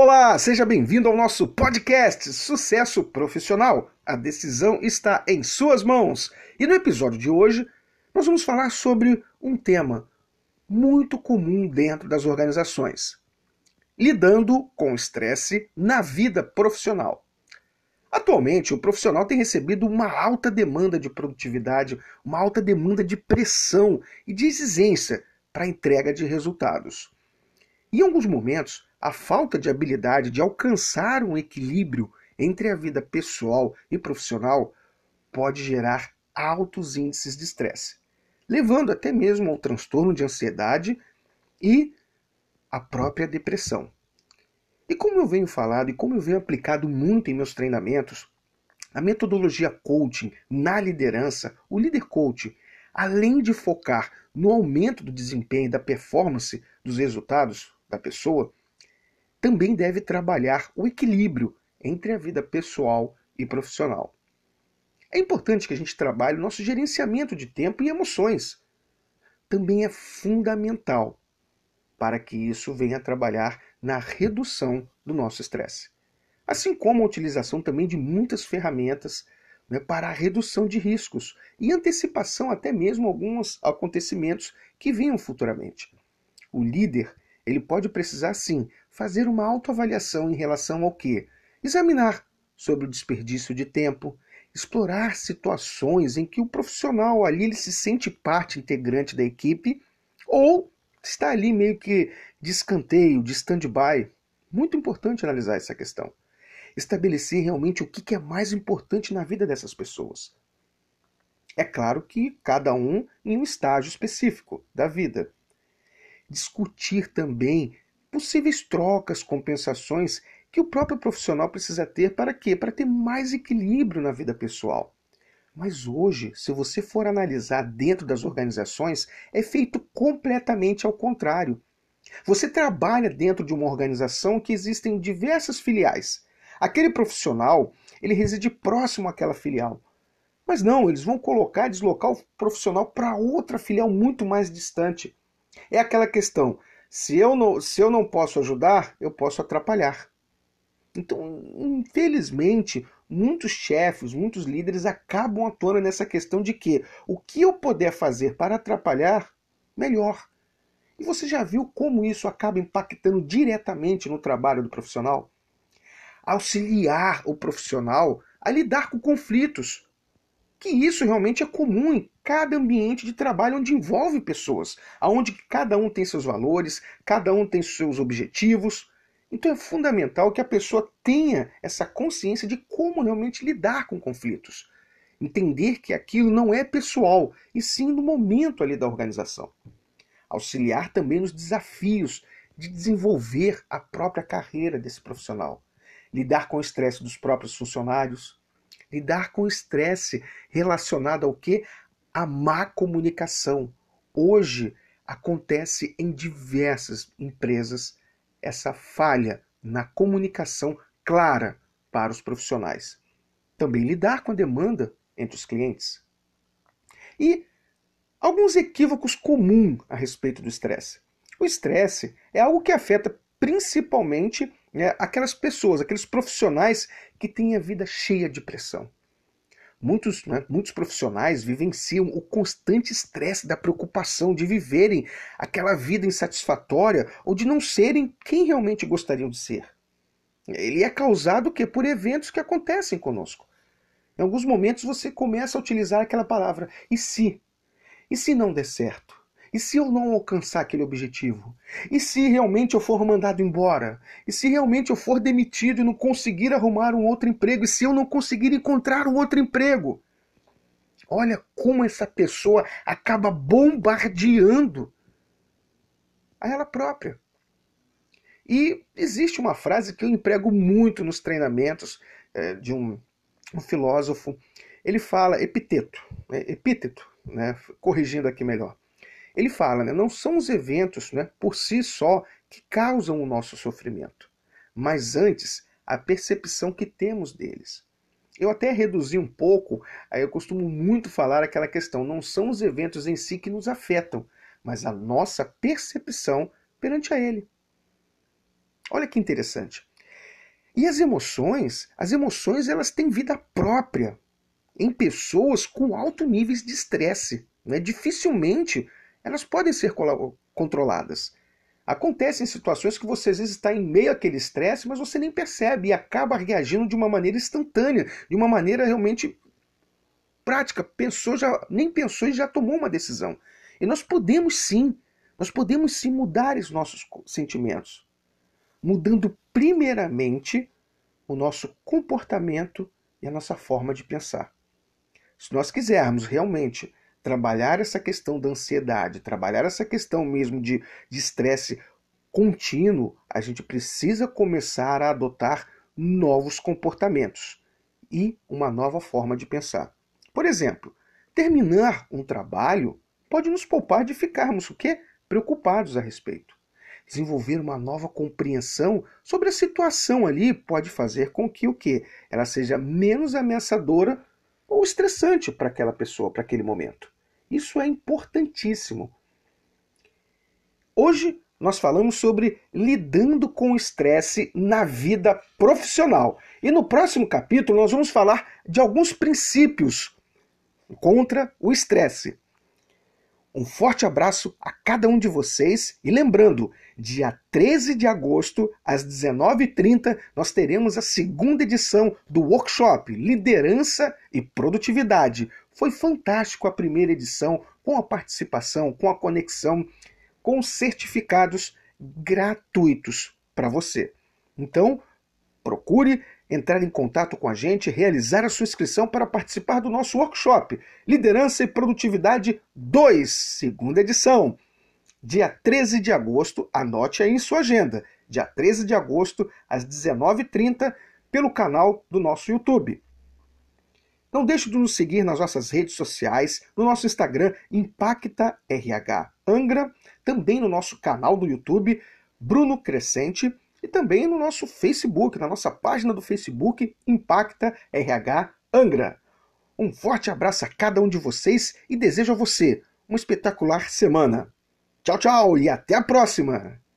Olá, seja bem-vindo ao nosso podcast Sucesso Profissional. A decisão está em suas mãos. E no episódio de hoje, nós vamos falar sobre um tema muito comum dentro das organizações: lidando com estresse na vida profissional. Atualmente, o profissional tem recebido uma alta demanda de produtividade, uma alta demanda de pressão e de exigência para a entrega de resultados. Em alguns momentos, a falta de habilidade de alcançar um equilíbrio entre a vida pessoal e profissional pode gerar altos índices de estresse, levando até mesmo ao transtorno de ansiedade e a própria depressão. E como eu venho falado e como eu venho aplicado muito em meus treinamentos, a metodologia coaching na liderança, o líder coach, além de focar no aumento do desempenho e da performance dos resultados da pessoa, também deve trabalhar o equilíbrio entre a vida pessoal e profissional. É importante que a gente trabalhe o nosso gerenciamento de tempo e emoções. Também é fundamental para que isso venha a trabalhar na redução do nosso estresse. Assim como a utilização também de muitas ferramentas né, para a redução de riscos e antecipação até mesmo alguns acontecimentos que venham futuramente. O líder ele pode precisar sim fazer uma autoavaliação em relação ao que? Examinar sobre o desperdício de tempo, explorar situações em que o profissional ali ele se sente parte integrante da equipe ou está ali meio que de escanteio, de stand-by. Muito importante analisar essa questão. Estabelecer realmente o que é mais importante na vida dessas pessoas. É claro que cada um em um estágio específico da vida. Discutir também possíveis trocas, compensações que o próprio profissional precisa ter para quê? Para ter mais equilíbrio na vida pessoal. Mas hoje, se você for analisar dentro das organizações, é feito completamente ao contrário. Você trabalha dentro de uma organização que existem diversas filiais. Aquele profissional, ele reside próximo àquela filial. Mas não, eles vão colocar, deslocar o profissional para outra filial muito mais distante. É aquela questão, se eu não, se eu não posso ajudar, eu posso atrapalhar. Então, infelizmente, muitos chefes, muitos líderes acabam atuando nessa questão de que o que eu puder fazer para atrapalhar, melhor. E você já viu como isso acaba impactando diretamente no trabalho do profissional? Auxiliar o profissional a lidar com conflitos. Que isso realmente é comum em cada ambiente de trabalho onde envolve pessoas, aonde cada um tem seus valores, cada um tem seus objetivos. Então é fundamental que a pessoa tenha essa consciência de como realmente lidar com conflitos. Entender que aquilo não é pessoal, e sim no momento ali da organização. Auxiliar também nos desafios de desenvolver a própria carreira desse profissional. Lidar com o estresse dos próprios funcionários. Lidar com o estresse relacionado ao que? A má comunicação. Hoje acontece em diversas empresas essa falha na comunicação clara para os profissionais. Também lidar com a demanda entre os clientes. E alguns equívocos comuns a respeito do estresse. O estresse é algo que afeta principalmente né, aquelas pessoas, aqueles profissionais que têm a vida cheia de pressão. Muitos, né, muitos profissionais vivenciam o constante estresse da preocupação de viverem aquela vida insatisfatória ou de não serem quem realmente gostariam de ser. Ele é causado que por eventos que acontecem conosco. Em alguns momentos você começa a utilizar aquela palavra e se? E se não der certo? E se eu não alcançar aquele objetivo? E se realmente eu for mandado embora? E se realmente eu for demitido e não conseguir arrumar um outro emprego? E se eu não conseguir encontrar um outro emprego? Olha como essa pessoa acaba bombardeando a ela própria. E existe uma frase que eu emprego muito nos treinamentos é, de um, um, filósofo. Ele fala epiteto, né, epíteto, né, corrigindo aqui melhor. Ele fala, né, não são os eventos né, por si só que causam o nosso sofrimento, mas antes a percepção que temos deles. Eu até reduzi um pouco, aí eu costumo muito falar aquela questão, não são os eventos em si que nos afetam, mas a nossa percepção perante a ele. Olha que interessante. E as emoções, as emoções elas têm vida própria em pessoas com alto níveis de estresse. Né? Dificilmente elas podem ser controladas. Acontecem situações que você às vezes está em meio àquele estresse, mas você nem percebe e acaba reagindo de uma maneira instantânea, de uma maneira realmente prática. Pensou, já nem pensou e já tomou uma decisão. E nós podemos sim, nós podemos sim mudar os nossos sentimentos mudando primeiramente o nosso comportamento e a nossa forma de pensar. Se nós quisermos realmente trabalhar essa questão da ansiedade, trabalhar essa questão mesmo de estresse contínuo, a gente precisa começar a adotar novos comportamentos e uma nova forma de pensar. Por exemplo, terminar um trabalho pode nos poupar de ficarmos o quê? preocupados a respeito desenvolver uma nova compreensão sobre a situação ali pode fazer com que o que ela seja menos ameaçadora ou estressante para aquela pessoa, para aquele momento. Isso é importantíssimo. Hoje nós falamos sobre lidando com o estresse na vida profissional. E no próximo capítulo nós vamos falar de alguns princípios contra o estresse. Um forte abraço a cada um de vocês e lembrando, dia 13 de agosto, às 19h30, nós teremos a segunda edição do workshop Liderança e Produtividade. Foi fantástico a primeira edição, com a participação, com a conexão, com certificados gratuitos para você. Então, procure entrar em contato com a gente, realizar a sua inscrição para participar do nosso workshop Liderança e Produtividade 2, segunda edição. Dia 13 de agosto, anote aí em sua agenda. Dia 13 de agosto, às 19h30, pelo canal do nosso YouTube. Não deixe de nos seguir nas nossas redes sociais, no nosso Instagram Impacta RH Angra, também no nosso canal do YouTube Bruno Crescente e também no nosso Facebook, na nossa página do Facebook Impacta RH Angra. Um forte abraço a cada um de vocês e desejo a você uma espetacular semana. Tchau, tchau e até a próxima!